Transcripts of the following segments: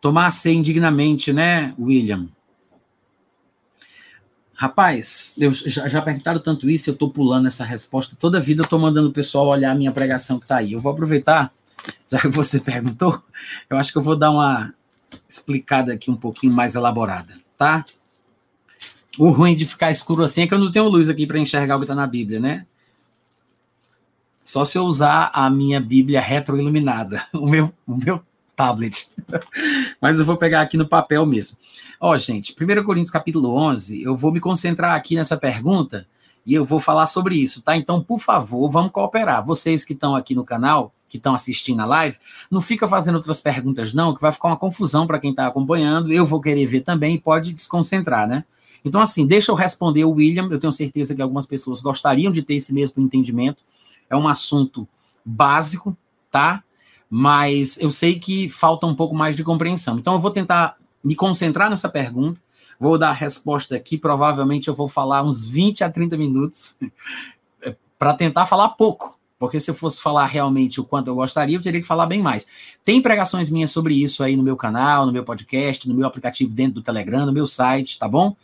Tomar ceia indignamente, né, William? Rapaz, eu já, já perguntaram tanto isso, eu tô pulando essa resposta. Toda vida eu tô mandando o pessoal olhar a minha pregação que tá aí. Eu vou aproveitar, já que você perguntou, eu acho que eu vou dar uma explicada aqui um pouquinho mais elaborada, tá? O ruim de ficar escuro assim é que eu não tenho luz aqui para enxergar o que está na Bíblia, né? Só se eu usar a minha Bíblia retroiluminada, o meu, o meu tablet. Mas eu vou pegar aqui no papel mesmo. Ó, gente, 1 Coríntios capítulo 11, eu vou me concentrar aqui nessa pergunta e eu vou falar sobre isso, tá? Então, por favor, vamos cooperar. Vocês que estão aqui no canal, que estão assistindo a live, não fica fazendo outras perguntas não, que vai ficar uma confusão para quem está acompanhando. Eu vou querer ver também e pode desconcentrar, né? Então, assim, deixa eu responder o William. Eu tenho certeza que algumas pessoas gostariam de ter esse mesmo entendimento. É um assunto básico, tá? Mas eu sei que falta um pouco mais de compreensão. Então, eu vou tentar me concentrar nessa pergunta. Vou dar a resposta aqui. Provavelmente eu vou falar uns 20 a 30 minutos para tentar falar pouco. Porque se eu fosse falar realmente o quanto eu gostaria, eu teria que falar bem mais. Tem pregações minhas sobre isso aí no meu canal, no meu podcast, no meu aplicativo dentro do Telegram, no meu site, tá bom?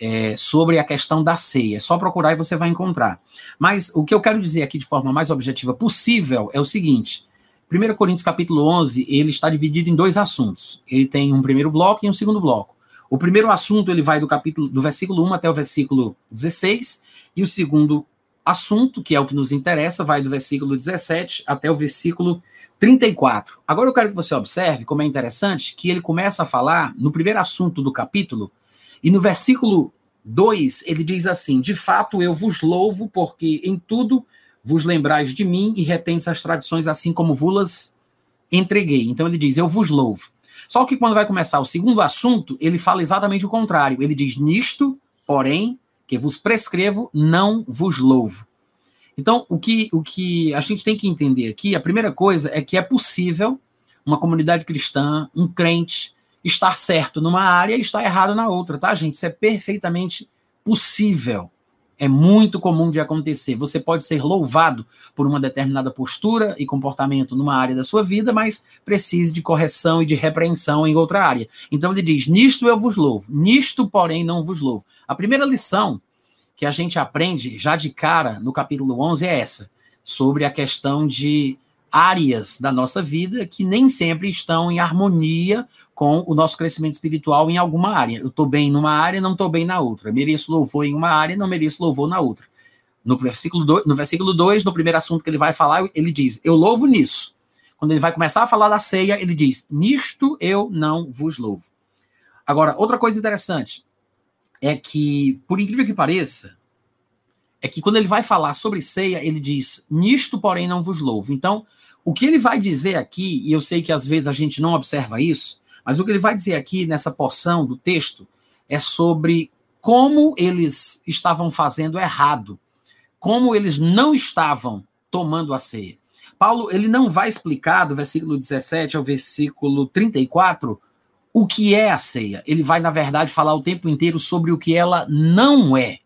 é, sobre a questão da ceia. É só procurar e você vai encontrar. Mas o que eu quero dizer aqui de forma mais objetiva possível é o seguinte: 1 Coríntios capítulo 11, ele está dividido em dois assuntos. Ele tem um primeiro bloco e um segundo bloco. O primeiro assunto ele vai do capítulo do versículo 1 até o versículo 16, e o segundo assunto, que é o que nos interessa, vai do versículo 17 até o versículo 34. Agora eu quero que você observe como é interessante que ele começa a falar no primeiro assunto do capítulo e no versículo 2, ele diz assim: De fato eu vos louvo, porque em tudo vos lembrais de mim e retendes as tradições assim como vos entreguei. Então ele diz: Eu vos louvo. Só que quando vai começar o segundo assunto, ele fala exatamente o contrário. Ele diz: Nisto, porém, que vos prescrevo, não vos louvo. Então, o que, o que a gente tem que entender aqui, a primeira coisa é que é possível uma comunidade cristã, um crente, estar certo numa área e estar errado na outra, tá, gente? Isso é perfeitamente possível. É muito comum de acontecer. Você pode ser louvado por uma determinada postura e comportamento numa área da sua vida, mas precise de correção e de repreensão em outra área. Então ele diz: Nisto eu vos louvo, nisto, porém, não vos louvo. A primeira lição que a gente aprende já de cara no capítulo 11 é essa, sobre a questão de áreas da nossa vida que nem sempre estão em harmonia com o nosso crescimento espiritual em alguma área. Eu estou bem numa área, não estou bem na outra. Mereço louvor em uma área, não mereço louvor na outra. No versículo 2, no, versículo 2, no primeiro assunto que ele vai falar, ele diz: Eu louvo nisso. Quando ele vai começar a falar da ceia, ele diz: Nisto eu não vos louvo. Agora, outra coisa interessante é que, por incrível que pareça, é que quando ele vai falar sobre ceia, ele diz: Nisto, porém, não vos louvo. Então, o que ele vai dizer aqui, e eu sei que às vezes a gente não observa isso, mas o que ele vai dizer aqui nessa porção do texto é sobre como eles estavam fazendo errado, como eles não estavam tomando a ceia. Paulo, ele não vai explicar do versículo 17 ao versículo 34 o que é a ceia. Ele vai, na verdade, falar o tempo inteiro sobre o que ela não é.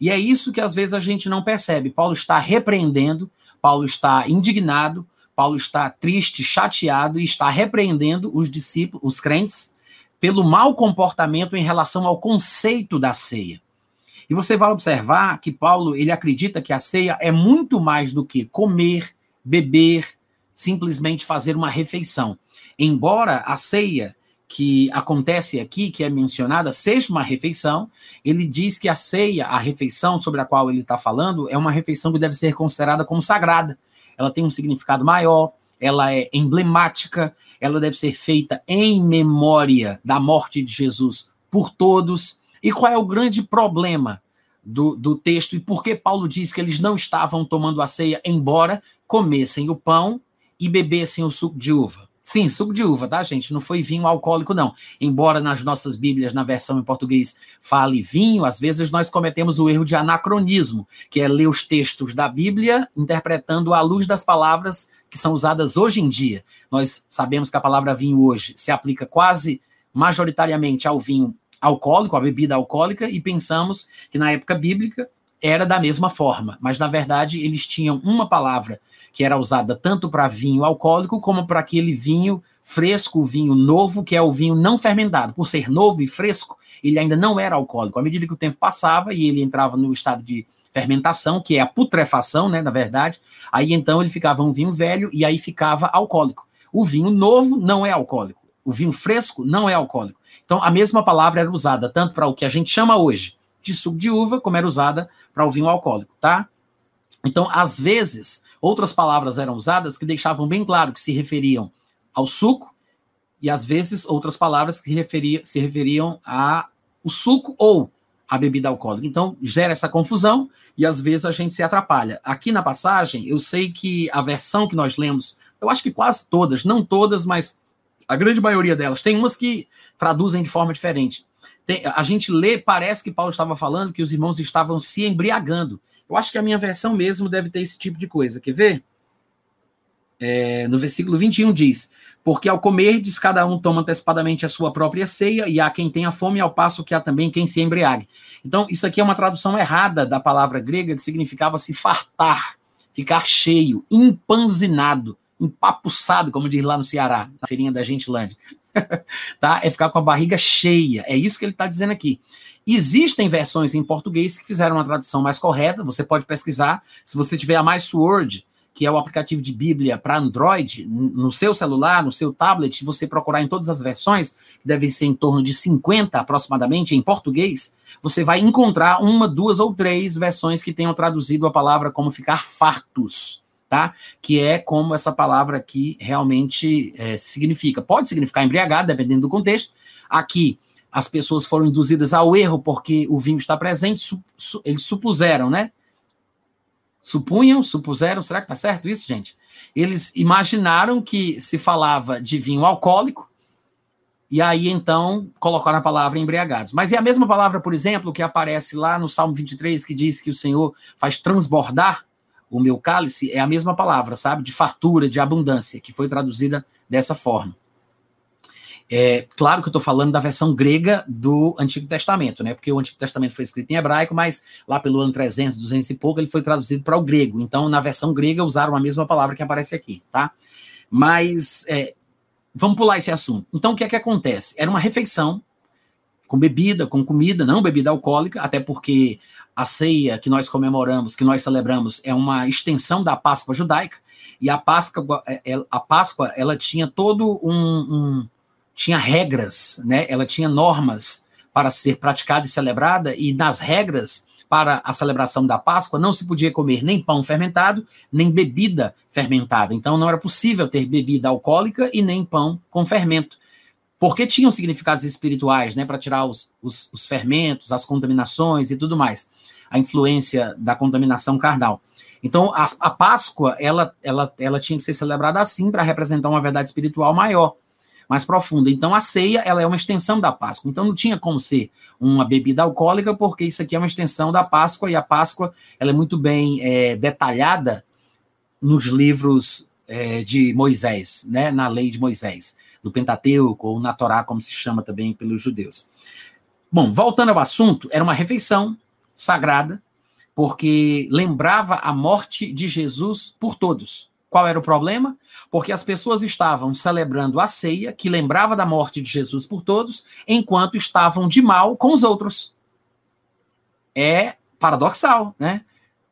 E é isso que às vezes a gente não percebe. Paulo está repreendendo, Paulo está indignado, Paulo está triste, chateado e está repreendendo os discípulos, os crentes, pelo mau comportamento em relação ao conceito da ceia. E você vai observar que Paulo, ele acredita que a ceia é muito mais do que comer, beber, simplesmente fazer uma refeição. Embora a ceia que acontece aqui, que é mencionada, seja uma refeição, ele diz que a ceia, a refeição sobre a qual ele está falando, é uma refeição que deve ser considerada como sagrada ela tem um significado maior, ela é emblemática, ela deve ser feita em memória da morte de Jesus por todos. E qual é o grande problema do, do texto e por que Paulo diz que eles não estavam tomando a ceia, embora comessem o pão e bebessem o suco de uva? Sim, suco de uva, tá, gente? Não foi vinho alcoólico, não. Embora nas nossas Bíblias, na versão em português, fale vinho, às vezes nós cometemos o erro de anacronismo, que é ler os textos da Bíblia interpretando à luz das palavras que são usadas hoje em dia. Nós sabemos que a palavra vinho hoje se aplica quase majoritariamente ao vinho alcoólico, à bebida alcoólica, e pensamos que na época bíblica era da mesma forma, mas na verdade eles tinham uma palavra que era usada tanto para vinho alcoólico como para aquele vinho fresco, vinho novo, que é o vinho não fermentado. Por ser novo e fresco, ele ainda não era alcoólico. À medida que o tempo passava e ele entrava no estado de fermentação, que é a putrefação, né, na verdade, aí então ele ficava um vinho velho e aí ficava alcoólico. O vinho novo não é alcoólico. O vinho fresco não é alcoólico. Então a mesma palavra era usada tanto para o que a gente chama hoje de suco de uva, como era usada para o vinho alcoólico, tá? Então, às vezes, outras palavras eram usadas que deixavam bem claro que se referiam ao suco, e às vezes outras palavras que referia, se referiam ao suco ou a bebida alcoólica. Então, gera essa confusão e às vezes a gente se atrapalha. Aqui na passagem, eu sei que a versão que nós lemos, eu acho que quase todas, não todas, mas a grande maioria delas, tem umas que traduzem de forma diferente. Tem, a gente lê, parece que Paulo estava falando que os irmãos estavam se embriagando. Eu acho que a minha versão mesmo deve ter esse tipo de coisa. Quer ver? É, no versículo 21 diz: porque ao comerdes, cada um toma antecipadamente a sua própria ceia, e há quem tenha fome, ao passo que há também quem se embriague. Então, isso aqui é uma tradução errada da palavra grega, que significava se fartar, ficar cheio, empanzinado, empapuçado, como diz lá no Ceará, na feirinha da Gentilândia. tá? É ficar com a barriga cheia. É isso que ele está dizendo aqui. Existem versões em português que fizeram uma tradução mais correta, você pode pesquisar. Se você tiver a Mais Sword, que é o aplicativo de Bíblia para Android, no seu celular, no seu tablet, você procurar em todas as versões, que devem ser em torno de 50 aproximadamente em português, você vai encontrar uma, duas ou três versões que tenham traduzido a palavra como ficar fartos, tá? Que é como essa palavra aqui realmente é, significa. Pode significar embriagado, dependendo do contexto. Aqui, as pessoas foram induzidas ao erro porque o vinho está presente, su, su, eles supuseram, né? Supunham, supuseram, será que tá certo isso, gente? Eles imaginaram que se falava de vinho alcoólico, e aí então colocaram a palavra embriagados. Mas é a mesma palavra, por exemplo, que aparece lá no Salmo 23, que diz que o Senhor faz transbordar o meu cálice, é a mesma palavra, sabe? De fartura, de abundância, que foi traduzida dessa forma. É, claro que eu estou falando da versão grega do Antigo Testamento, né? Porque o Antigo Testamento foi escrito em hebraico, mas lá pelo ano 300, 200 e pouco, ele foi traduzido para o grego. Então, na versão grega, usaram a mesma palavra que aparece aqui, tá? Mas, é, vamos pular esse assunto. Então, o que é que acontece? Era uma refeição com bebida, com comida, não bebida alcoólica, até porque a ceia que nós comemoramos, que nós celebramos, é uma extensão da Páscoa judaica. E a Páscoa, é, é, a Páscoa, ela tinha todo um, um tinha regras, né? Ela tinha normas para ser praticada e celebrada, e nas regras para a celebração da Páscoa não se podia comer nem pão fermentado, nem bebida fermentada. Então não era possível ter bebida alcoólica e nem pão com fermento. Porque tinham significados espirituais, né, para tirar os, os, os fermentos, as contaminações e tudo mais, a influência da contaminação carnal. Então, a, a Páscoa, ela, ela, ela tinha que ser celebrada assim para representar uma verdade espiritual maior mais profunda. Então, a ceia ela é uma extensão da Páscoa. Então, não tinha como ser uma bebida alcoólica, porque isso aqui é uma extensão da Páscoa, e a Páscoa ela é muito bem é, detalhada nos livros é, de Moisés, né, na lei de Moisés, no Pentateuco, ou na Torá, como se chama também pelos judeus. Bom, voltando ao assunto, era uma refeição sagrada, porque lembrava a morte de Jesus por todos. Qual era o problema? Porque as pessoas estavam celebrando a ceia, que lembrava da morte de Jesus por todos, enquanto estavam de mal com os outros. É paradoxal, né?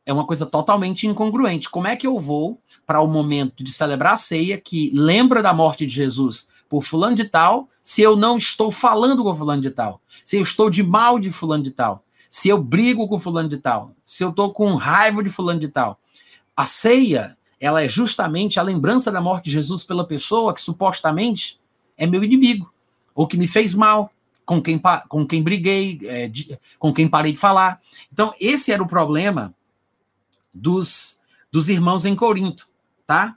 É uma coisa totalmente incongruente. Como é que eu vou para o momento de celebrar a ceia, que lembra da morte de Jesus por fulano de tal, se eu não estou falando com fulano de tal? Se eu estou de mal de fulano de tal? Se eu brigo com fulano de tal? Se eu estou com raiva de fulano de tal? A ceia ela é justamente a lembrança da morte de Jesus pela pessoa que supostamente é meu inimigo, ou que me fez mal, com quem, com quem briguei, é, de, com quem parei de falar. Então, esse era o problema dos, dos irmãos em Corinto, tá?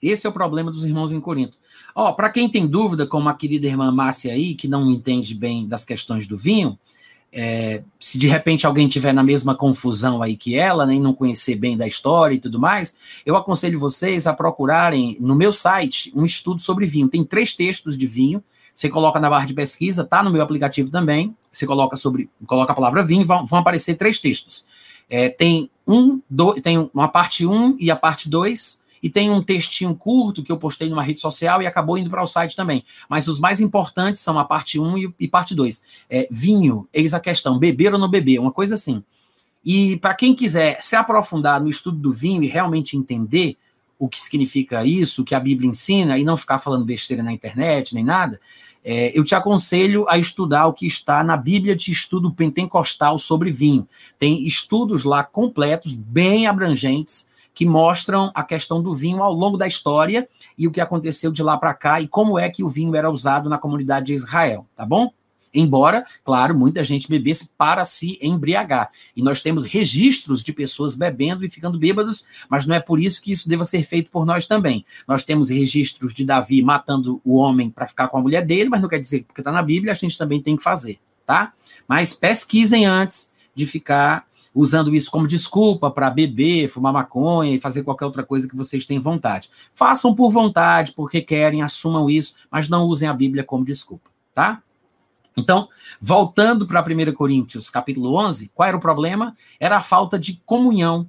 Esse é o problema dos irmãos em Corinto. Ó, para quem tem dúvida, como a querida irmã Márcia aí, que não entende bem das questões do vinho, é, se de repente alguém tiver na mesma confusão aí que ela, nem né, não conhecer bem da história e tudo mais, eu aconselho vocês a procurarem no meu site um estudo sobre vinho. Tem três textos de vinho. Você coloca na barra de pesquisa, tá no meu aplicativo também. Você coloca sobre, coloca a palavra vinho, vão, vão aparecer três textos. É, tem um, do, tem uma parte 1 e a parte 2, e tem um textinho curto que eu postei numa rede social e acabou indo para o site também. Mas os mais importantes são a parte 1 e, parte 2. É, vinho, eis a questão, beber ou não beber, uma coisa assim. E para quem quiser se aprofundar no estudo do vinho e realmente entender o que significa isso, o que a Bíblia ensina, e não ficar falando besteira na internet nem nada, é, eu te aconselho a estudar o que está na Bíblia de Estudo Pentecostal sobre vinho. Tem estudos lá completos, bem abrangentes, que mostram a questão do vinho ao longo da história e o que aconteceu de lá para cá e como é que o vinho era usado na comunidade de Israel, tá bom? Embora, claro, muita gente bebesse para se embriagar. E nós temos registros de pessoas bebendo e ficando bêbados, mas não é por isso que isso deva ser feito por nós também. Nós temos registros de Davi matando o homem para ficar com a mulher dele, mas não quer dizer que porque está na Bíblia a gente também tem que fazer, tá? Mas pesquisem antes de ficar usando isso como desculpa para beber, fumar maconha e fazer qualquer outra coisa que vocês têm vontade. Façam por vontade, porque querem, assumam isso, mas não usem a Bíblia como desculpa, tá? Então, voltando para 1 Coríntios, capítulo 11, qual era o problema? Era a falta de comunhão,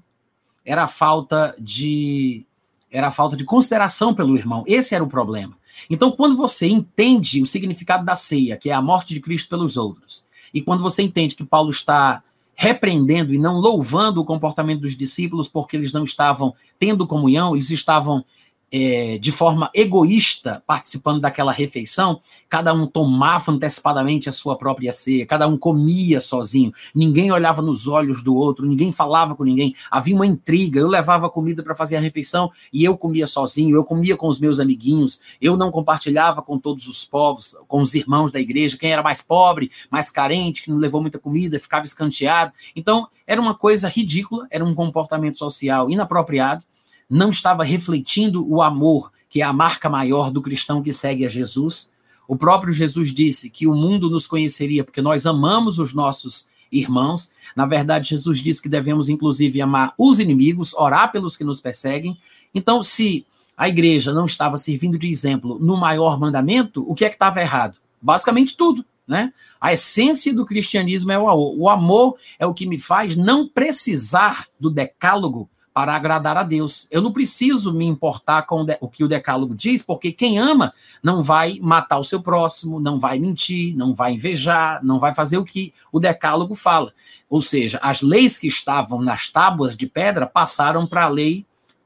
era a falta de era a falta de consideração pelo irmão. Esse era o problema. Então, quando você entende o significado da ceia, que é a morte de Cristo pelos outros, e quando você entende que Paulo está repreendendo e não louvando o comportamento dos discípulos porque eles não estavam tendo comunhão, eles estavam é, de forma egoísta participando daquela refeição, cada um tomava antecipadamente a sua própria ceia, cada um comia sozinho, ninguém olhava nos olhos do outro, ninguém falava com ninguém, havia uma intriga. Eu levava comida para fazer a refeição e eu comia sozinho, eu comia com os meus amiguinhos, eu não compartilhava com todos os povos, com os irmãos da igreja, quem era mais pobre, mais carente, que não levou muita comida, ficava escanteado. Então, era uma coisa ridícula, era um comportamento social inapropriado não estava refletindo o amor, que é a marca maior do cristão que segue a Jesus. O próprio Jesus disse que o mundo nos conheceria porque nós amamos os nossos irmãos. Na verdade, Jesus disse que devemos, inclusive, amar os inimigos, orar pelos que nos perseguem. Então, se a igreja não estava servindo de exemplo no maior mandamento, o que é que estava errado? Basicamente tudo. Né? A essência do cristianismo é o amor. O amor é o que me faz não precisar do decálogo para agradar a Deus. Eu não preciso me importar com o que o decálogo diz, porque quem ama não vai matar o seu próximo, não vai mentir, não vai invejar, não vai fazer o que o decálogo fala. Ou seja, as leis que estavam nas tábuas de pedra passaram para a lei,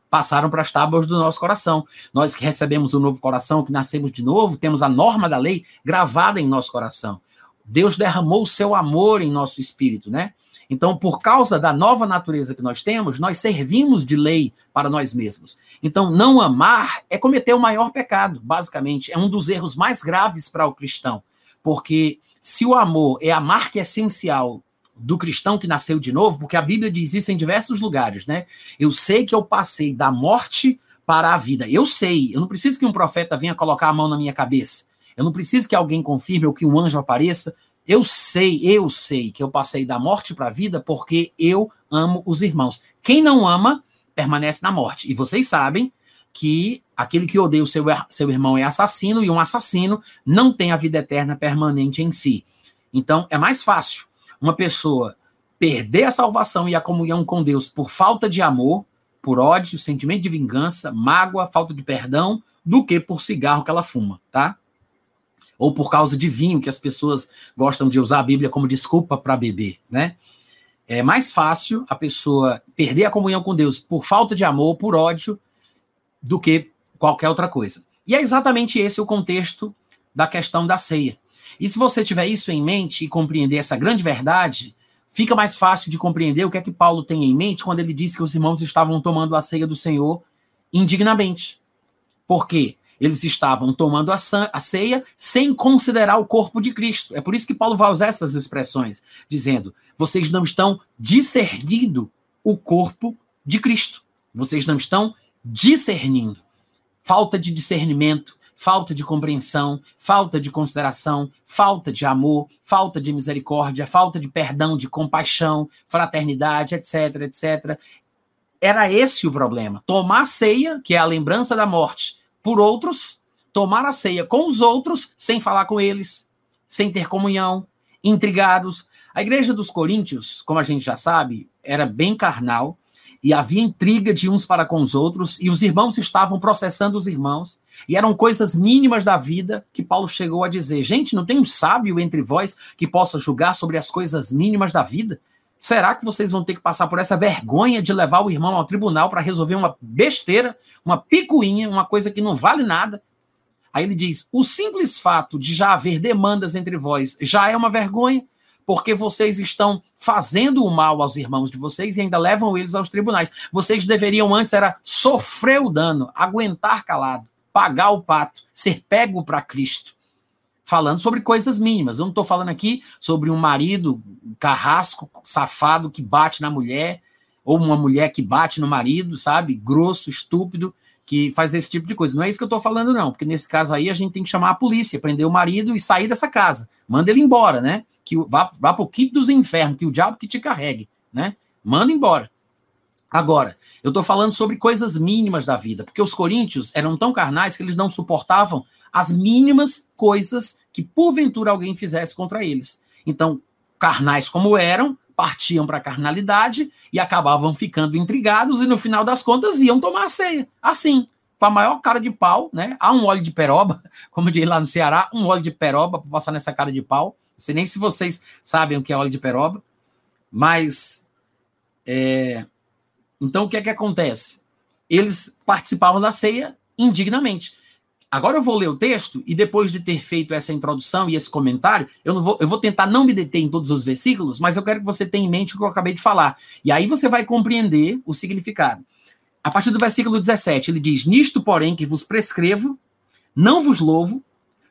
passaram para as tábuas do nosso coração. Nós que recebemos o um novo coração, que nascemos de novo, temos a norma da lei gravada em nosso coração. Deus derramou o seu amor em nosso espírito, né? Então, por causa da nova natureza que nós temos, nós servimos de lei para nós mesmos. Então, não amar é cometer o maior pecado, basicamente. É um dos erros mais graves para o cristão. Porque se o amor é a marca essencial do cristão que nasceu de novo, porque a Bíblia diz isso em diversos lugares, né? Eu sei que eu passei da morte para a vida. Eu sei, eu não preciso que um profeta venha colocar a mão na minha cabeça. Eu não preciso que alguém confirme ou que um anjo apareça. Eu sei, eu sei que eu passei da morte para a vida porque eu amo os irmãos. Quem não ama, permanece na morte. E vocês sabem que aquele que odeia o seu, seu irmão é assassino, e um assassino não tem a vida eterna permanente em si. Então, é mais fácil uma pessoa perder a salvação e a comunhão com Deus por falta de amor, por ódio, sentimento de vingança, mágoa, falta de perdão, do que por cigarro que ela fuma, tá? Ou por causa de vinho, que as pessoas gostam de usar a Bíblia como desculpa para beber, né? É mais fácil a pessoa perder a comunhão com Deus por falta de amor, por ódio, do que qualquer outra coisa. E é exatamente esse o contexto da questão da ceia. E se você tiver isso em mente e compreender essa grande verdade, fica mais fácil de compreender o que é que Paulo tem em mente quando ele diz que os irmãos estavam tomando a ceia do Senhor indignamente. Por quê? Eles estavam tomando a ceia sem considerar o corpo de Cristo. É por isso que Paulo vai usar essas expressões, dizendo: vocês não estão discernindo o corpo de Cristo. Vocês não estão discernindo. Falta de discernimento, falta de compreensão, falta de consideração, falta de amor, falta de misericórdia, falta de perdão, de compaixão, fraternidade, etc, etc. Era esse o problema. Tomar ceia, que é a lembrança da morte, por outros, tomar a ceia com os outros sem falar com eles, sem ter comunhão, intrigados. A igreja dos Coríntios, como a gente já sabe, era bem carnal e havia intriga de uns para com os outros, e os irmãos estavam processando os irmãos, e eram coisas mínimas da vida que Paulo chegou a dizer: gente, não tem um sábio entre vós que possa julgar sobre as coisas mínimas da vida? Será que vocês vão ter que passar por essa vergonha de levar o irmão ao tribunal para resolver uma besteira, uma picuinha, uma coisa que não vale nada? Aí ele diz: o simples fato de já haver demandas entre vós já é uma vergonha, porque vocês estão fazendo o mal aos irmãos de vocês e ainda levam eles aos tribunais. Vocês deveriam antes era sofrer o dano, aguentar calado, pagar o pato, ser pego para Cristo falando sobre coisas mínimas. Eu não estou falando aqui sobre um marido carrasco, safado, que bate na mulher, ou uma mulher que bate no marido, sabe? Grosso, estúpido, que faz esse tipo de coisa. Não é isso que eu estou falando, não, porque nesse caso aí a gente tem que chamar a polícia, prender o marido e sair dessa casa. Manda ele embora, né? Que vá, vá para o quinto dos infernos, que o diabo que te carregue, né? Manda embora. Agora, eu estou falando sobre coisas mínimas da vida, porque os coríntios eram tão carnais que eles não suportavam as mínimas coisas que porventura alguém fizesse contra eles. Então, carnais como eram, partiam para a carnalidade e acabavam ficando intrigados e no final das contas iam tomar a ceia. Assim, com a maior cara de pau, né? Há um óleo de peroba, como diz lá no Ceará, um óleo de peroba para passar nessa cara de pau. Não sei nem se vocês sabem o que é óleo de peroba, mas é... então o que é que acontece? Eles participavam da ceia indignamente. Agora eu vou ler o texto e depois de ter feito essa introdução e esse comentário, eu, vou, eu vou tentar não me deter em todos os versículos, mas eu quero que você tenha em mente o que eu acabei de falar. E aí você vai compreender o significado. A partir do versículo 17, ele diz: Nisto, porém, que vos prescrevo, não vos louvo,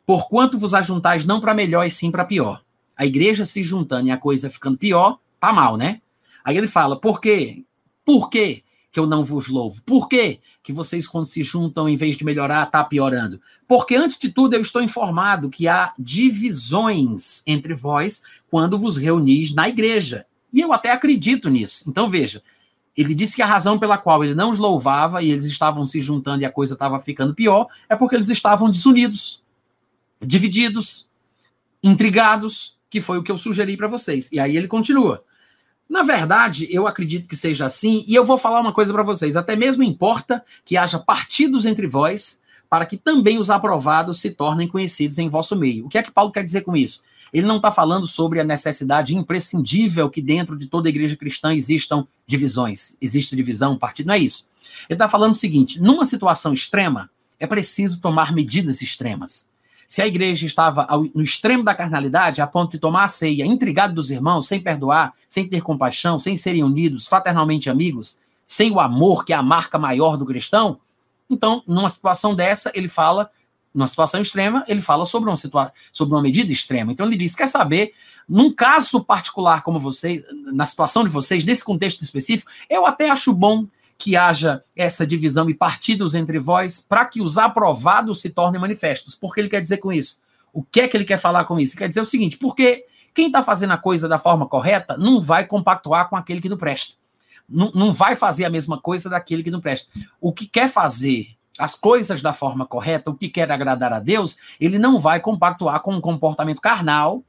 porquanto vos ajuntais não para melhor e sim para pior. A igreja se juntando e a coisa ficando pior, tá mal, né? Aí ele fala: por quê? Por quê? que eu não vos louvo? Por quê que vocês, quando se juntam, em vez de melhorar, está piorando? Porque, antes de tudo, eu estou informado que há divisões entre vós quando vos reunis na igreja. E eu até acredito nisso. Então, veja, ele disse que a razão pela qual ele não os louvava e eles estavam se juntando e a coisa estava ficando pior é porque eles estavam desunidos, divididos, intrigados, que foi o que eu sugeri para vocês. E aí ele continua. Na verdade, eu acredito que seja assim, e eu vou falar uma coisa para vocês: até mesmo importa que haja partidos entre vós, para que também os aprovados se tornem conhecidos em vosso meio. O que é que Paulo quer dizer com isso? Ele não está falando sobre a necessidade imprescindível que dentro de toda igreja cristã existam divisões, existe divisão, partido, não é isso. Ele está falando o seguinte: numa situação extrema, é preciso tomar medidas extremas. Se a igreja estava no extremo da carnalidade, a ponto de tomar a ceia, intrigado dos irmãos, sem perdoar, sem ter compaixão, sem serem unidos, fraternalmente amigos, sem o amor, que é a marca maior do cristão, então, numa situação dessa, ele fala, numa situação extrema, ele fala sobre uma, situa sobre uma medida extrema. Então, ele diz: quer saber, num caso particular como vocês, na situação de vocês, nesse contexto específico, eu até acho bom que haja essa divisão e partidos entre vós, para que os aprovados se tornem manifestos. Por que ele quer dizer com isso? O que é que ele quer falar com isso? Ele quer dizer o seguinte: porque quem está fazendo a coisa da forma correta não vai compactuar com aquele que não presta. Não, não vai fazer a mesma coisa daquele que não presta. O que quer fazer as coisas da forma correta, o que quer agradar a Deus, ele não vai compactuar com um comportamento carnal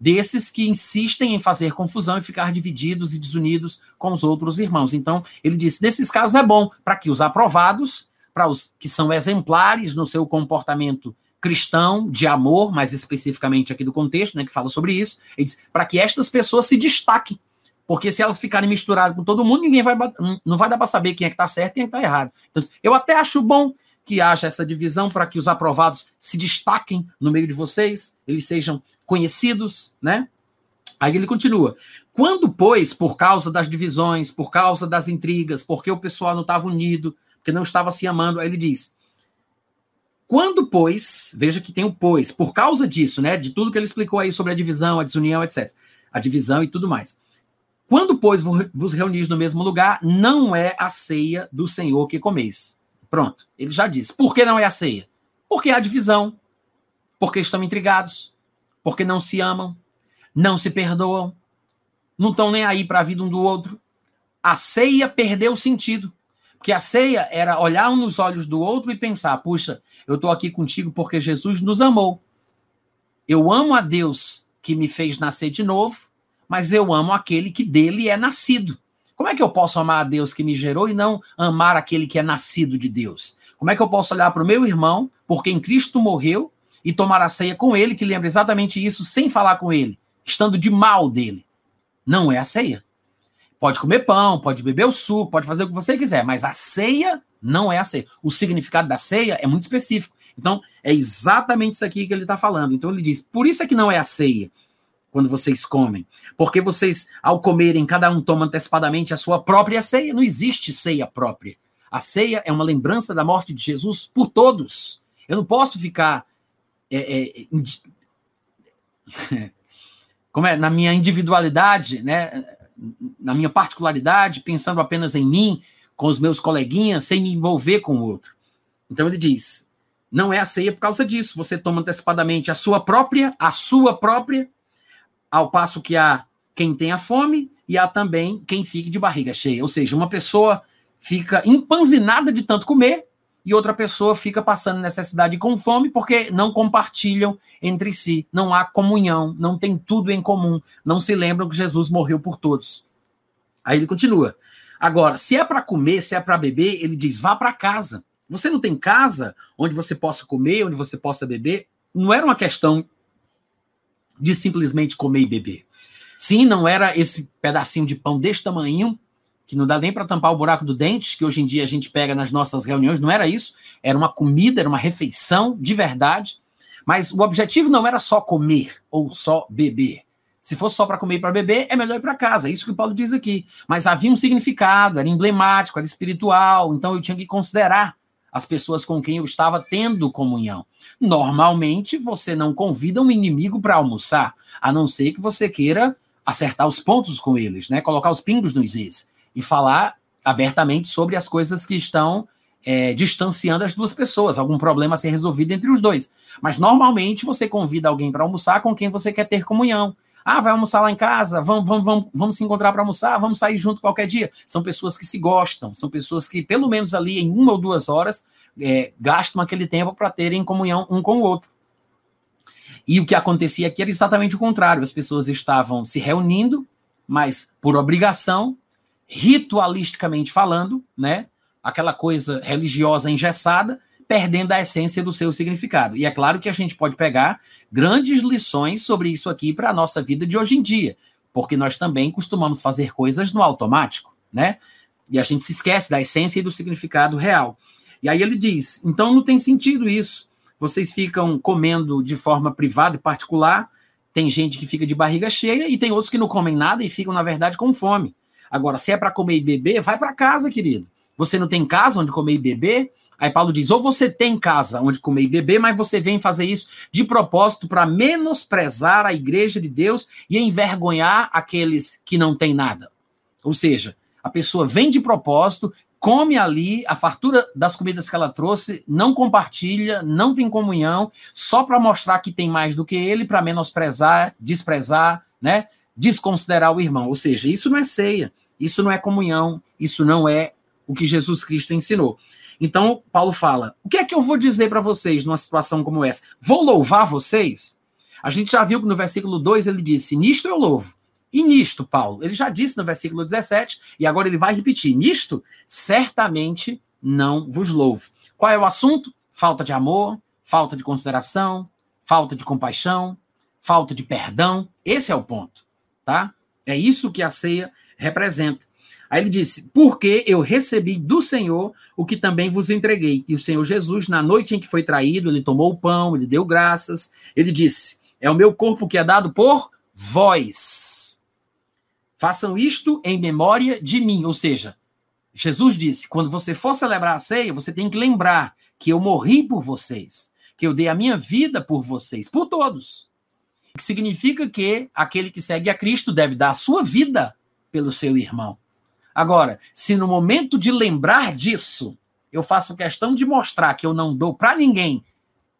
desses que insistem em fazer confusão e ficar divididos e desunidos com os outros irmãos. Então, ele disse: nesses casos é bom para que os aprovados, para os que são exemplares no seu comportamento cristão, de amor, mais especificamente aqui do contexto, né, que fala sobre isso, ele para que estas pessoas se destaquem. Porque se elas ficarem misturadas com todo mundo, ninguém vai não vai dar para saber quem é que está certo e quem é está errado. Então, eu até acho bom que haja essa divisão para que os aprovados se destaquem no meio de vocês, eles sejam conhecidos, né? Aí ele continua. Quando, pois, por causa das divisões, por causa das intrigas, porque o pessoal não estava unido, porque não estava se amando, aí ele diz: quando, pois, veja que tem o pois, por causa disso, né, de tudo que ele explicou aí sobre a divisão, a desunião, etc., a divisão e tudo mais. Quando, pois, vos reunis no mesmo lugar, não é a ceia do Senhor que comeis. Pronto, ele já disse. Por que não é a ceia? Porque há divisão, porque estão intrigados, porque não se amam, não se perdoam, não estão nem aí para a vida um do outro. A ceia perdeu o sentido. Porque a ceia era olhar um nos olhos do outro e pensar: puxa, eu estou aqui contigo porque Jesus nos amou. Eu amo a Deus que me fez nascer de novo, mas eu amo aquele que dele é nascido. Como é que eu posso amar a Deus que me gerou e não amar aquele que é nascido de Deus? Como é que eu posso olhar para o meu irmão, porque em Cristo morreu, e tomar a ceia com ele, que lembra exatamente isso, sem falar com ele, estando de mal dele? Não é a ceia. Pode comer pão, pode beber o suco, pode fazer o que você quiser, mas a ceia não é a ceia. O significado da ceia é muito específico. Então, é exatamente isso aqui que ele está falando. Então, ele diz: por isso é que não é a ceia quando vocês comem. Porque vocês, ao comerem, cada um toma antecipadamente a sua própria ceia. Não existe ceia própria. A ceia é uma lembrança da morte de Jesus por todos. Eu não posso ficar. É, é, como é? Na minha individualidade, né? na minha particularidade, pensando apenas em mim, com os meus coleguinhas, sem me envolver com o outro. Então ele diz: não é a ceia por causa disso. Você toma antecipadamente a sua própria, a sua própria, ao passo que há quem tenha fome e há também quem fique de barriga cheia. Ou seja, uma pessoa fica empanzinada de tanto comer e outra pessoa fica passando necessidade com fome porque não compartilham entre si, não há comunhão, não tem tudo em comum, não se lembram que Jesus morreu por todos. Aí ele continua. Agora, se é para comer, se é para beber, ele diz: vá para casa. Você não tem casa onde você possa comer, onde você possa beber? Não era uma questão de simplesmente comer e beber. Sim, não era esse pedacinho de pão deste tamanho, que não dá nem para tampar o buraco do dente, que hoje em dia a gente pega nas nossas reuniões, não era isso. Era uma comida, era uma refeição de verdade. Mas o objetivo não era só comer ou só beber. Se fosse só para comer e para beber, é melhor ir para casa. É isso que o Paulo diz aqui. Mas havia um significado, era emblemático, era espiritual. Então eu tinha que considerar as pessoas com quem eu estava tendo comunhão. Normalmente, você não convida um inimigo para almoçar, a não ser que você queira acertar os pontos com eles, né? Colocar os pingos nos is e falar abertamente sobre as coisas que estão é, distanciando as duas pessoas, algum problema a ser resolvido entre os dois. Mas normalmente você convida alguém para almoçar com quem você quer ter comunhão. Ah, vai almoçar lá em casa? Vamos, vamos, vamos, vamos se encontrar para almoçar? Vamos sair junto qualquer dia? São pessoas que se gostam, são pessoas que, pelo menos ali em uma ou duas horas, é, gastam aquele tempo para terem comunhão um com o outro. E o que acontecia aqui era exatamente o contrário: as pessoas estavam se reunindo, mas por obrigação, ritualisticamente falando, né? Aquela coisa religiosa engessada, perdendo a essência do seu significado. E é claro que a gente pode pegar grandes lições sobre isso aqui para a nossa vida de hoje em dia, porque nós também costumamos fazer coisas no automático, né? E a gente se esquece da essência e do significado real. E aí ele diz: então não tem sentido isso. Vocês ficam comendo de forma privada e particular. Tem gente que fica de barriga cheia e tem outros que não comem nada e ficam, na verdade, com fome. Agora, se é para comer e beber, vai para casa, querido. Você não tem casa onde comer e beber? Aí Paulo diz: ou você tem casa onde comer e beber, mas você vem fazer isso de propósito para menosprezar a igreja de Deus e envergonhar aqueles que não têm nada. Ou seja, a pessoa vem de propósito, come ali a fartura das comidas que ela trouxe, não compartilha, não tem comunhão, só para mostrar que tem mais do que ele, para menosprezar, desprezar, né? Desconsiderar o irmão. Ou seja, isso não é ceia, isso não é comunhão, isso não é o que Jesus Cristo ensinou. Então, Paulo fala: o que é que eu vou dizer para vocês numa situação como essa? Vou louvar vocês? A gente já viu que no versículo 2 ele disse: Nisto eu louvo. E nisto, Paulo, ele já disse no versículo 17, e agora ele vai repetir: Nisto, certamente não vos louvo. Qual é o assunto? Falta de amor, falta de consideração, falta de compaixão, falta de perdão. Esse é o ponto, tá? É isso que a ceia representa. Aí ele disse: Porque eu recebi do Senhor o que também vos entreguei. E o Senhor Jesus, na noite em que foi traído, ele tomou o pão, ele deu graças. Ele disse: É o meu corpo que é dado por vós. Façam isto em memória de mim. Ou seja, Jesus disse: quando você for celebrar a ceia, você tem que lembrar que eu morri por vocês, que eu dei a minha vida por vocês, por todos. O que significa que aquele que segue a Cristo deve dar a sua vida pelo seu irmão. Agora, se no momento de lembrar disso, eu faço questão de mostrar que eu não dou para ninguém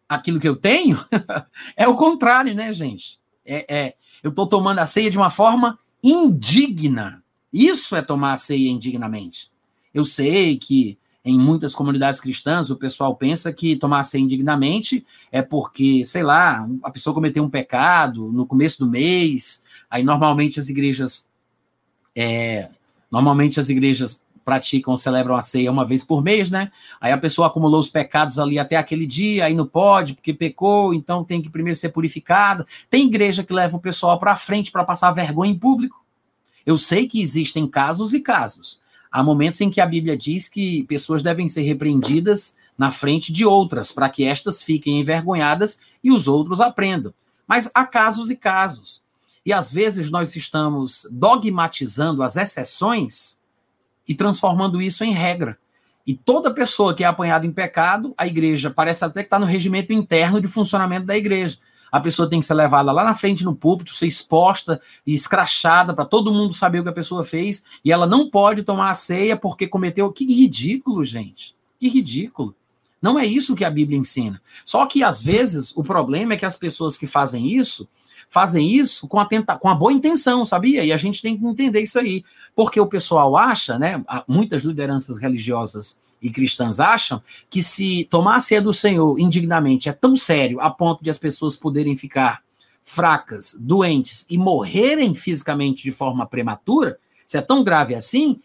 aquilo que eu tenho, é o contrário, né, gente? É, é eu estou tomando a ceia de uma forma indigna. Isso é tomar a ceia indignamente. Eu sei que em muitas comunidades cristãs, o pessoal pensa que tomar ceia indignamente é porque, sei lá, a pessoa cometeu um pecado no começo do mês, aí normalmente as igrejas é, normalmente as igrejas praticam, celebram a ceia uma vez por mês, né? Aí a pessoa acumulou os pecados ali até aquele dia, aí não pode, porque pecou, então tem que primeiro ser purificada. Tem igreja que leva o pessoal para frente para passar vergonha em público. Eu sei que existem casos e casos. Há momentos em que a Bíblia diz que pessoas devem ser repreendidas na frente de outras, para que estas fiquem envergonhadas e os outros aprendam. Mas há casos e casos. E às vezes nós estamos dogmatizando as exceções e transformando isso em regra. E toda pessoa que é apanhada em pecado, a igreja parece até que está no regimento interno de funcionamento da igreja. A pessoa tem que ser levada lá na frente no púlpito, ser exposta e escrachada para todo mundo saber o que a pessoa fez, e ela não pode tomar a ceia porque cometeu. Que ridículo, gente. Que ridículo. Não é isso que a Bíblia ensina. Só que às vezes o problema é que as pessoas que fazem isso fazem isso com a, tenta, com a boa intenção, sabia? E a gente tem que entender isso aí. Porque o pessoal acha, né? Muitas lideranças religiosas e cristãs acham que se tomar a ceia do Senhor indignamente é tão sério a ponto de as pessoas poderem ficar fracas, doentes e morrerem fisicamente de forma prematura, se é tão grave assim,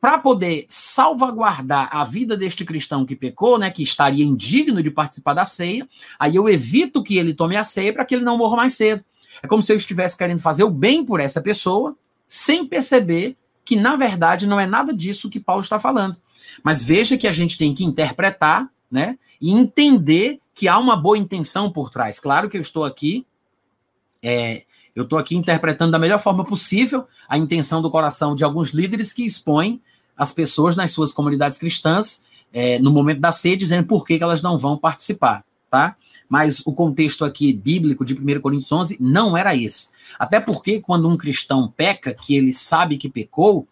para poder salvaguardar a vida deste cristão que pecou, né, que estaria indigno de participar da ceia, aí eu evito que ele tome a ceia para que ele não morra mais cedo. É como se eu estivesse querendo fazer o bem por essa pessoa, sem perceber que, na verdade, não é nada disso que Paulo está falando. Mas veja que a gente tem que interpretar, né? E entender que há uma boa intenção por trás. Claro que eu estou aqui, é, eu estou aqui interpretando da melhor forma possível a intenção do coração de alguns líderes que expõem as pessoas nas suas comunidades cristãs é, no momento da ceia, dizendo por que elas não vão participar, tá? mas o contexto aqui bíblico de 1 Coríntios 11 não era esse. Até porque quando um cristão peca, que ele sabe que pecou,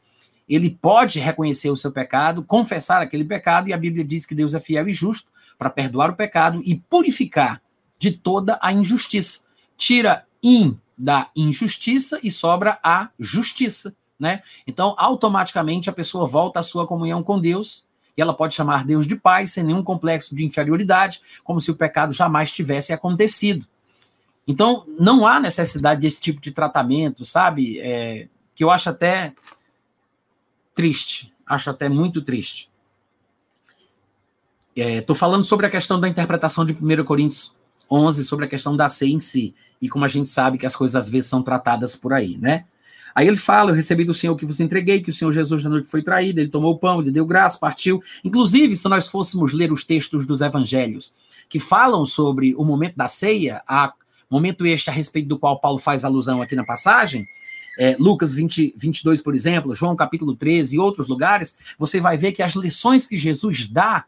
ele pode reconhecer o seu pecado, confessar aquele pecado, e a Bíblia diz que Deus é fiel e justo para perdoar o pecado e purificar de toda a injustiça. Tira in da injustiça e sobra a justiça, né? Então, automaticamente a pessoa volta à sua comunhão com Deus e ela pode chamar Deus de Pai sem nenhum complexo de inferioridade, como se o pecado jamais tivesse acontecido. Então, não há necessidade desse tipo de tratamento, sabe? É, que eu acho até triste, acho até muito triste. Estou é, falando sobre a questão da interpretação de 1 Coríntios 11, sobre a questão da ceia em si, e como a gente sabe que as coisas às vezes são tratadas por aí, né? Aí ele fala: Eu recebi do Senhor que vos entreguei, que o Senhor Jesus na noite foi traído, ele tomou o pão, ele deu graça, partiu. Inclusive, se nós fôssemos ler os textos dos evangelhos que falam sobre o momento da ceia, a, momento este a respeito do qual Paulo faz alusão aqui na passagem, é, Lucas 20, 22, por exemplo, João capítulo 13 e outros lugares, você vai ver que as lições que Jesus dá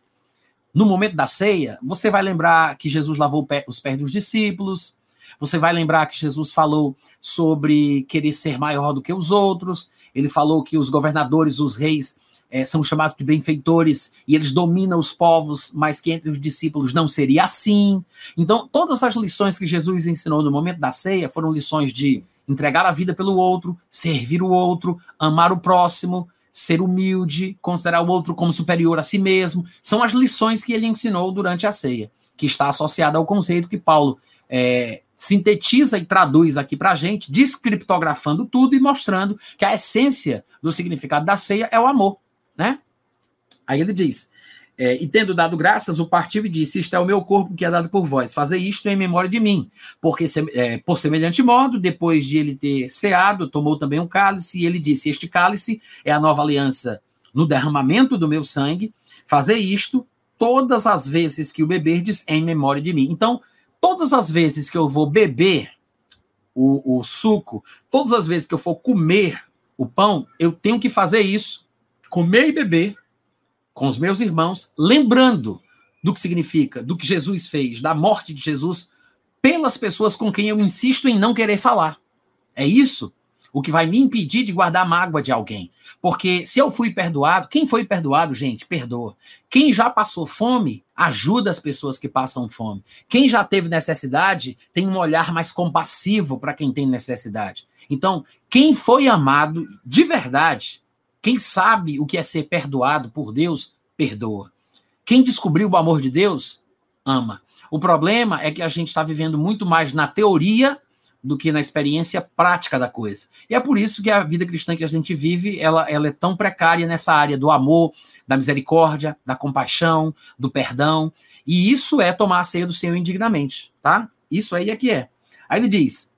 no momento da ceia, você vai lembrar que Jesus lavou os pés dos discípulos, você vai lembrar que Jesus falou sobre querer ser maior do que os outros. Ele falou que os governadores, os reis, é, são chamados de benfeitores e eles dominam os povos, mas que entre os discípulos não seria assim. Então, todas as lições que Jesus ensinou no momento da ceia foram lições de entregar a vida pelo outro, servir o outro, amar o próximo, ser humilde, considerar o outro como superior a si mesmo. São as lições que ele ensinou durante a ceia, que está associada ao conceito que Paulo é, sintetiza e traduz aqui para a gente, descriptografando tudo e mostrando que a essência do significado da ceia é o amor, né? Aí ele diz, é, e tendo dado graças, o partiu e disse, isto é o meu corpo que é dado por vós, fazer isto em memória de mim, porque é, por semelhante modo, depois de ele ter ceado, tomou também um cálice, e ele disse, este cálice é a nova aliança no derramamento do meu sangue, fazer isto todas as vezes que o beberdes em memória de mim. Então, todas as vezes que eu vou beber o, o suco, todas as vezes que eu for comer o pão, eu tenho que fazer isso, comer e beber com os meus irmãos, lembrando do que significa, do que Jesus fez, da morte de Jesus pelas pessoas com quem eu insisto em não querer falar. É isso o que vai me impedir de guardar mágoa de alguém. Porque se eu fui perdoado, quem foi perdoado, gente, perdoa. Quem já passou fome, ajuda as pessoas que passam fome. Quem já teve necessidade, tem um olhar mais compassivo para quem tem necessidade. Então, quem foi amado de verdade, quem sabe o que é ser perdoado por Deus, perdoa. Quem descobriu o amor de Deus, ama. O problema é que a gente está vivendo muito mais na teoria do que na experiência prática da coisa. E é por isso que a vida cristã que a gente vive, ela, ela é tão precária nessa área do amor, da misericórdia, da compaixão, do perdão. E isso é tomar a ceia do Senhor indignamente, tá? Isso aí é que é. Aí ele diz,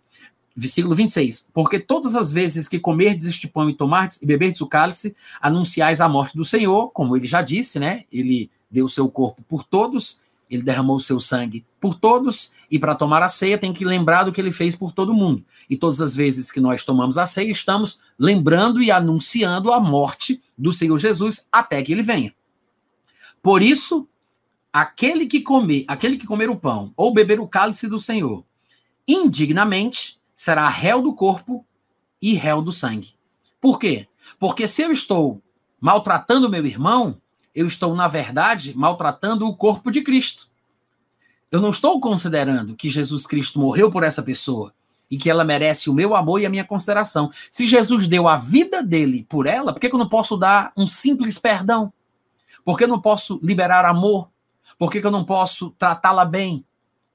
versículo 26, porque todas as vezes que comerdes este pão e tomardes e beberdes o cálice, anunciais a morte do Senhor, como ele já disse, né? Ele deu o seu corpo por todos, ele derramou o seu sangue por todos, e para tomar a ceia tem que lembrar do que ele fez por todo mundo. E todas as vezes que nós tomamos a ceia, estamos lembrando e anunciando a morte do Senhor Jesus até que ele venha. Por isso, aquele que comer, aquele que comer o pão ou beber o cálice do Senhor indignamente será réu do corpo e réu do sangue. Por quê? Porque se eu estou maltratando meu irmão, eu estou, na verdade, maltratando o corpo de Cristo. Eu não estou considerando que Jesus Cristo morreu por essa pessoa e que ela merece o meu amor e a minha consideração. Se Jesus deu a vida dele por ela, por que eu não posso dar um simples perdão? Por que eu não posso liberar amor? Por que eu não posso tratá-la bem?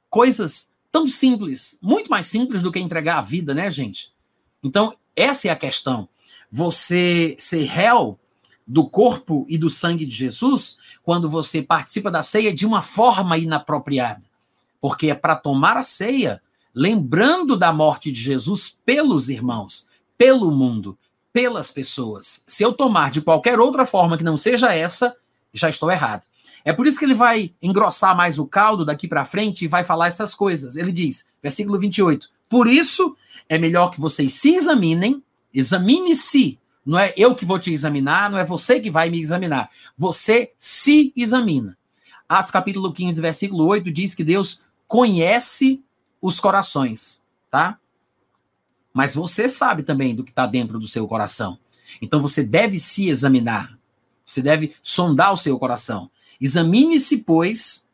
Coisas tão simples, muito mais simples do que entregar a vida, né, gente? Então, essa é a questão. Você ser réu do corpo e do sangue de Jesus quando você participa da ceia de uma forma inapropriada. Porque é para tomar a ceia, lembrando da morte de Jesus pelos irmãos, pelo mundo, pelas pessoas. Se eu tomar de qualquer outra forma que não seja essa, já estou errado. É por isso que ele vai engrossar mais o caldo daqui para frente e vai falar essas coisas. Ele diz, versículo 28, por isso é melhor que vocês se examinem, examine-se. Não é eu que vou te examinar, não é você que vai me examinar. Você se examina. Atos capítulo 15, versículo 8 diz que Deus conhece os corações, tá? Mas você sabe também do que está dentro do seu coração. Então você deve se examinar. Você deve sondar o seu coração. Examine-se, pois,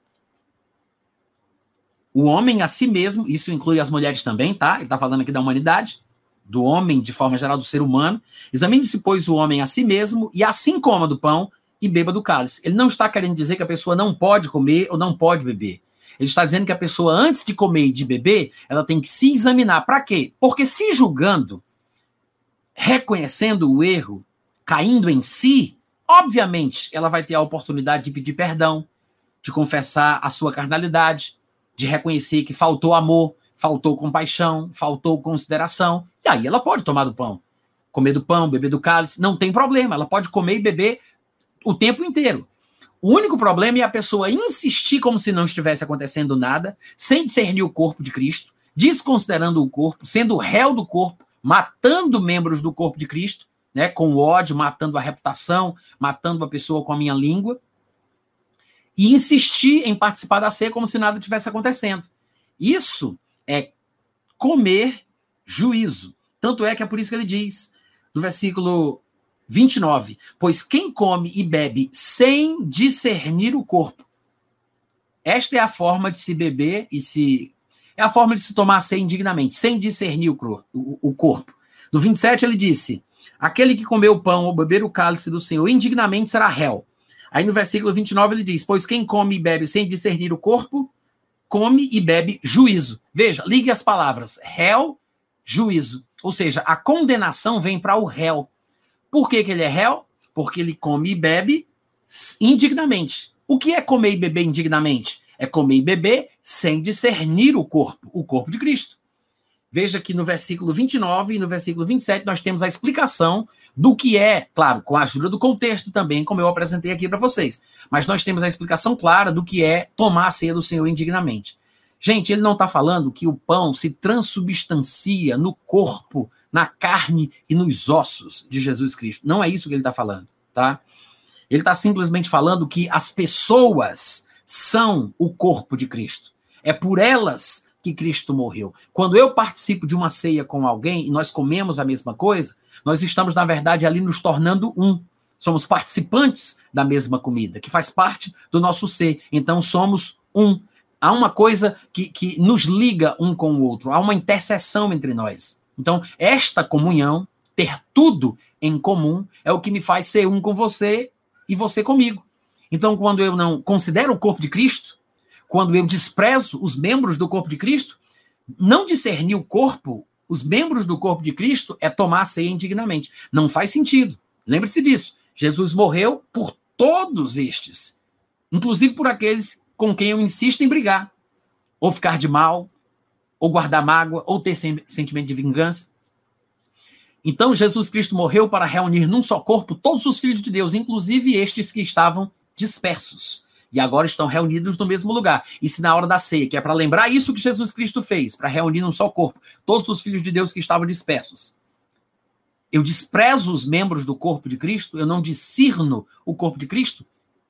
o homem a si mesmo, isso inclui as mulheres também, tá? Ele está falando aqui da humanidade, do homem, de forma geral, do ser humano. Examine-se, pois, o homem a si mesmo, e assim coma do pão e beba do cálice. Ele não está querendo dizer que a pessoa não pode comer ou não pode beber. Ele está dizendo que a pessoa, antes de comer e de beber, ela tem que se examinar. Para quê? Porque se julgando, reconhecendo o erro, caindo em si, Obviamente, ela vai ter a oportunidade de pedir perdão, de confessar a sua carnalidade, de reconhecer que faltou amor, faltou compaixão, faltou consideração. E aí ela pode tomar do pão, comer do pão, beber do cálice, não tem problema. Ela pode comer e beber o tempo inteiro. O único problema é a pessoa insistir como se não estivesse acontecendo nada, sem discernir o corpo de Cristo, desconsiderando o corpo, sendo réu do corpo, matando membros do corpo de Cristo, né, com ódio, matando a reputação, matando a pessoa com a minha língua, e insistir em participar da ceia como se nada tivesse acontecendo. Isso é comer juízo. Tanto é que é por isso que ele diz, no versículo 29, pois quem come e bebe sem discernir o corpo, esta é a forma de se beber e se. É a forma de se tomar ceia indignamente, sem discernir o, o, o corpo. No 27, ele disse: Aquele que comer o pão ou beber o cálice do Senhor indignamente será réu. Aí no versículo 29 ele diz: Pois quem come e bebe sem discernir o corpo, come e bebe juízo. Veja, ligue as palavras: réu, juízo. Ou seja, a condenação vem para o réu. Por que, que ele é réu? Porque ele come e bebe indignamente. O que é comer e beber indignamente? É comer e beber sem discernir o corpo, o corpo de Cristo. Veja que no versículo 29 e no versículo 27 nós temos a explicação do que é, claro, com a ajuda do contexto também, como eu apresentei aqui para vocês. Mas nós temos a explicação clara do que é tomar a ceia do Senhor indignamente. Gente, ele não está falando que o pão se transubstancia no corpo, na carne e nos ossos de Jesus Cristo. Não é isso que ele está falando, tá? Ele está simplesmente falando que as pessoas são o corpo de Cristo. É por elas que Cristo morreu. Quando eu participo de uma ceia com alguém e nós comemos a mesma coisa, nós estamos, na verdade, ali nos tornando um. Somos participantes da mesma comida, que faz parte do nosso ser. Então, somos um. Há uma coisa que, que nos liga um com o outro, há uma interseção entre nós. Então, esta comunhão, ter tudo em comum, é o que me faz ser um com você e você comigo. Então, quando eu não considero o corpo de Cristo, quando eu desprezo os membros do corpo de Cristo, não discernir o corpo, os membros do corpo de Cristo, é tomar a ceia indignamente. Não faz sentido. Lembre-se disso. Jesus morreu por todos estes, inclusive por aqueles com quem eu insisto em brigar, ou ficar de mal, ou guardar mágoa, ou ter sentimento de vingança. Então, Jesus Cristo morreu para reunir num só corpo todos os filhos de Deus, inclusive estes que estavam dispersos. E agora estão reunidos no mesmo lugar. E se na hora da ceia, que é para lembrar isso que Jesus Cristo fez, para reunir num só corpo todos os filhos de Deus que estavam dispersos, eu desprezo os membros do corpo de Cristo, eu não discerno o corpo de Cristo,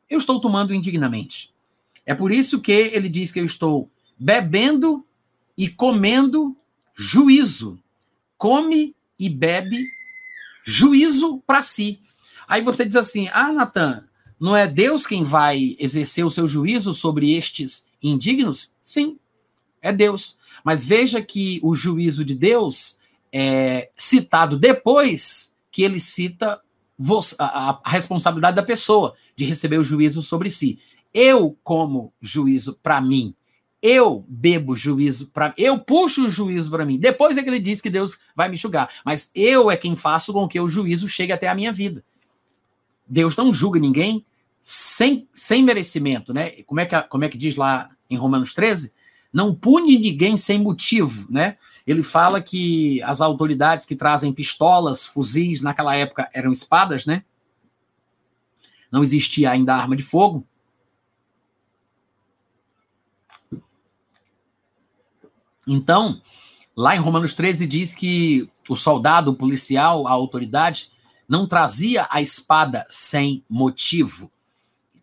eu estou tomando indignamente. É por isso que ele diz que eu estou bebendo e comendo juízo. Come e bebe juízo para si. Aí você diz assim: ah, Natan, não é Deus quem vai exercer o seu juízo sobre estes indignos? Sim, é Deus. Mas veja que o juízo de Deus é citado depois que ele cita a, responsabilidade da pessoa de receber o juízo sobre si. Eu como juízo para mim. Eu bebo juízo para eu puxo o juízo para mim. Depois é que ele diz que Deus vai me julgar, mas eu é quem faço com que o juízo chegue até a minha vida. Deus não julga ninguém sem, sem merecimento, né? Como é que como é que diz lá em Romanos 13? Não pune ninguém sem motivo, né? Ele fala que as autoridades que trazem pistolas, fuzis, naquela época eram espadas, né? Não existia ainda arma de fogo. Então, lá em Romanos 13 diz que o soldado, o policial, a autoridade, não trazia a espada sem motivo.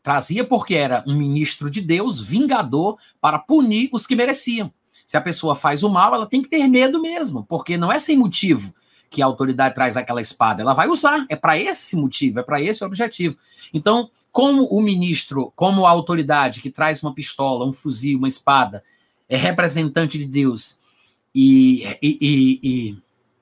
Trazia porque era um ministro de Deus, vingador, para punir os que mereciam. Se a pessoa faz o mal, ela tem que ter medo mesmo, porque não é sem motivo que a autoridade traz aquela espada. Ela vai usar, é para esse motivo, é para esse objetivo. Então, como o ministro, como a autoridade que traz uma pistola, um fuzil, uma espada, é representante de Deus e, e, e, e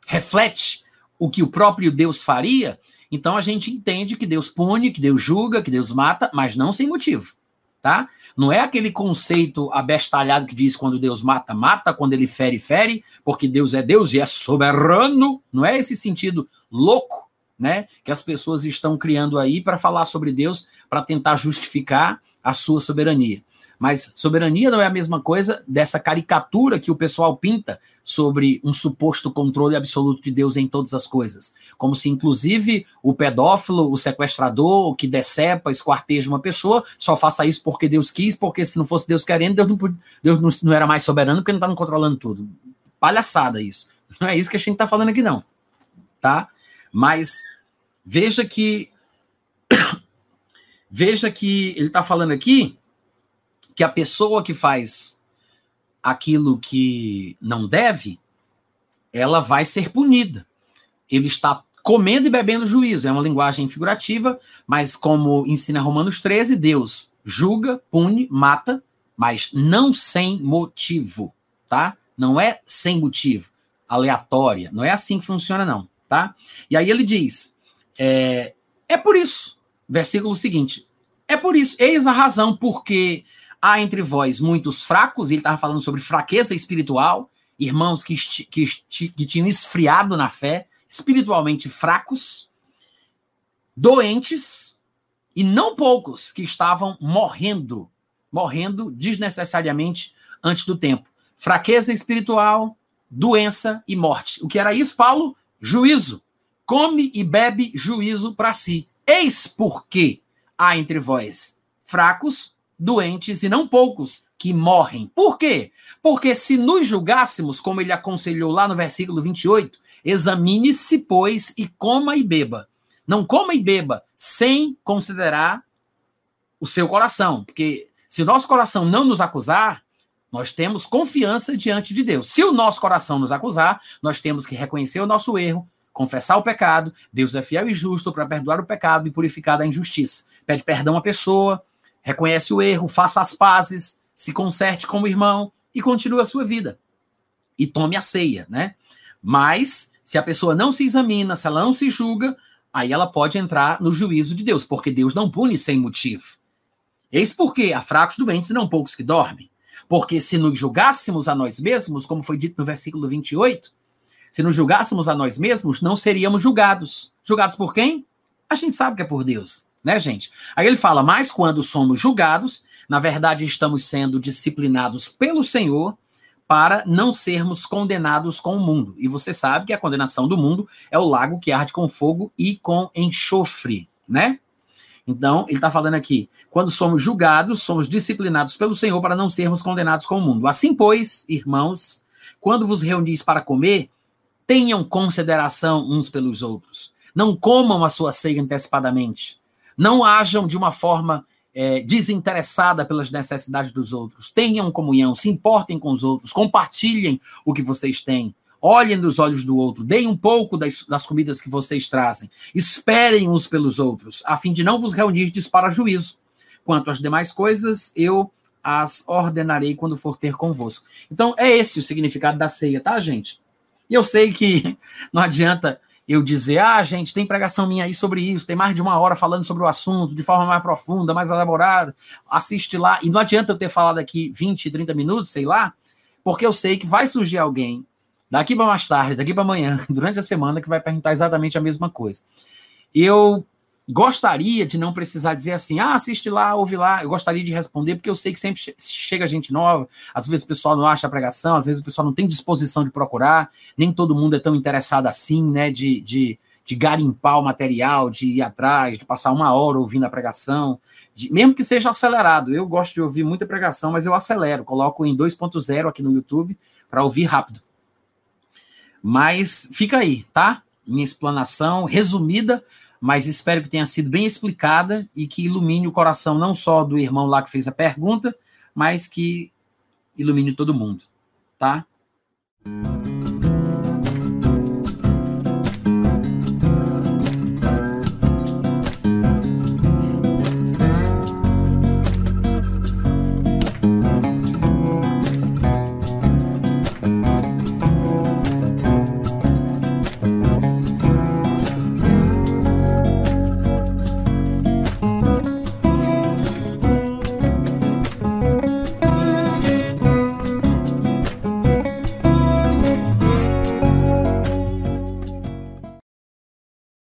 reflete o que o próprio Deus faria, então a gente entende que Deus pune, que Deus julga, que Deus mata, mas não sem motivo tá? Não é aquele conceito abestalhado que diz quando Deus mata, mata, quando ele fere, fere, porque Deus é Deus e é soberano. Não é esse sentido louco, né? Que as pessoas estão criando aí para falar sobre Deus, para tentar justificar a sua soberania. Mas soberania não é a mesma coisa dessa caricatura que o pessoal pinta sobre um suposto controle absoluto de Deus em todas as coisas. Como se, inclusive, o pedófilo, o sequestrador, o que decepa, esquarteja uma pessoa, só faça isso porque Deus quis, porque se não fosse Deus querendo, Deus não, Deus não era mais soberano porque não estava controlando tudo. Palhaçada isso. Não é isso que a gente está falando aqui, não. Tá? Mas veja que. veja que ele está falando aqui que a pessoa que faz aquilo que não deve, ela vai ser punida. Ele está comendo e bebendo juízo. É uma linguagem figurativa, mas como ensina Romanos 13, Deus julga, pune, mata, mas não sem motivo, tá? Não é sem motivo, aleatória. Não é assim que funciona, não, tá? E aí ele diz: é, é por isso, versículo seguinte, é por isso, eis a razão porque Há entre vós muitos fracos, ele estava falando sobre fraqueza espiritual, irmãos que, que, que tinham esfriado na fé, espiritualmente fracos, doentes, e não poucos que estavam morrendo, morrendo desnecessariamente antes do tempo. Fraqueza espiritual, doença e morte. O que era isso, Paulo? Juízo. Come e bebe juízo para si. Eis porque há entre vós fracos, doentes e não poucos que morrem. Por quê? Porque se nos julgássemos, como ele aconselhou lá no versículo 28, examine-se, pois, e coma e beba. Não coma e beba sem considerar o seu coração, porque se o nosso coração não nos acusar, nós temos confiança diante de Deus. Se o nosso coração nos acusar, nós temos que reconhecer o nosso erro, confessar o pecado. Deus é fiel e justo para perdoar o pecado e purificar da injustiça. Pede perdão à pessoa, reconhece o erro, faça as pazes, se conserte como irmão e continue a sua vida. E tome a ceia, né? Mas, se a pessoa não se examina, se ela não se julga, aí ela pode entrar no juízo de Deus, porque Deus não pune sem motivo. Eis porque há fracos doentes e não poucos que dormem. Porque se nos julgássemos a nós mesmos, como foi dito no versículo 28, se nos julgássemos a nós mesmos, não seríamos julgados. Julgados por quem? A gente sabe que é por Deus, né, gente? Aí ele fala, mas quando somos julgados, na verdade estamos sendo disciplinados pelo Senhor para não sermos condenados com o mundo. E você sabe que a condenação do mundo é o lago que arde com fogo e com enxofre, né? Então, ele está falando aqui: quando somos julgados, somos disciplinados pelo Senhor para não sermos condenados com o mundo. Assim, pois, irmãos, quando vos reunis para comer, tenham consideração uns pelos outros. Não comam a sua ceia antecipadamente. Não ajam de uma forma é, desinteressada pelas necessidades dos outros. Tenham comunhão, se importem com os outros, compartilhem o que vocês têm. Olhem nos olhos do outro, deem um pouco das, das comidas que vocês trazem. Esperem uns pelos outros, a fim de não vos reunirdes para juízo. Quanto às demais coisas, eu as ordenarei quando for ter convosco. Então, é esse o significado da ceia, tá, gente? E eu sei que não adianta eu dizer, ah, gente, tem pregação minha aí sobre isso, tem mais de uma hora falando sobre o assunto de forma mais profunda, mais elaborada, assiste lá. E não adianta eu ter falado aqui 20, 30 minutos, sei lá, porque eu sei que vai surgir alguém daqui para mais tarde, daqui para amanhã, durante a semana, que vai perguntar exatamente a mesma coisa. Eu gostaria de não precisar dizer assim, ah, assiste lá, ouve lá. Eu gostaria de responder, porque eu sei que sempre chega gente nova, às vezes o pessoal não acha a pregação, às vezes o pessoal não tem disposição de procurar, nem todo mundo é tão interessado assim, né, de, de, de garimpar o material, de ir atrás, de passar uma hora ouvindo a pregação, de, mesmo que seja acelerado. Eu gosto de ouvir muita pregação, mas eu acelero, coloco em 2.0 aqui no YouTube para ouvir rápido. Mas fica aí, tá? Minha explanação resumida mas espero que tenha sido bem explicada e que ilumine o coração não só do irmão lá que fez a pergunta, mas que ilumine todo mundo, tá?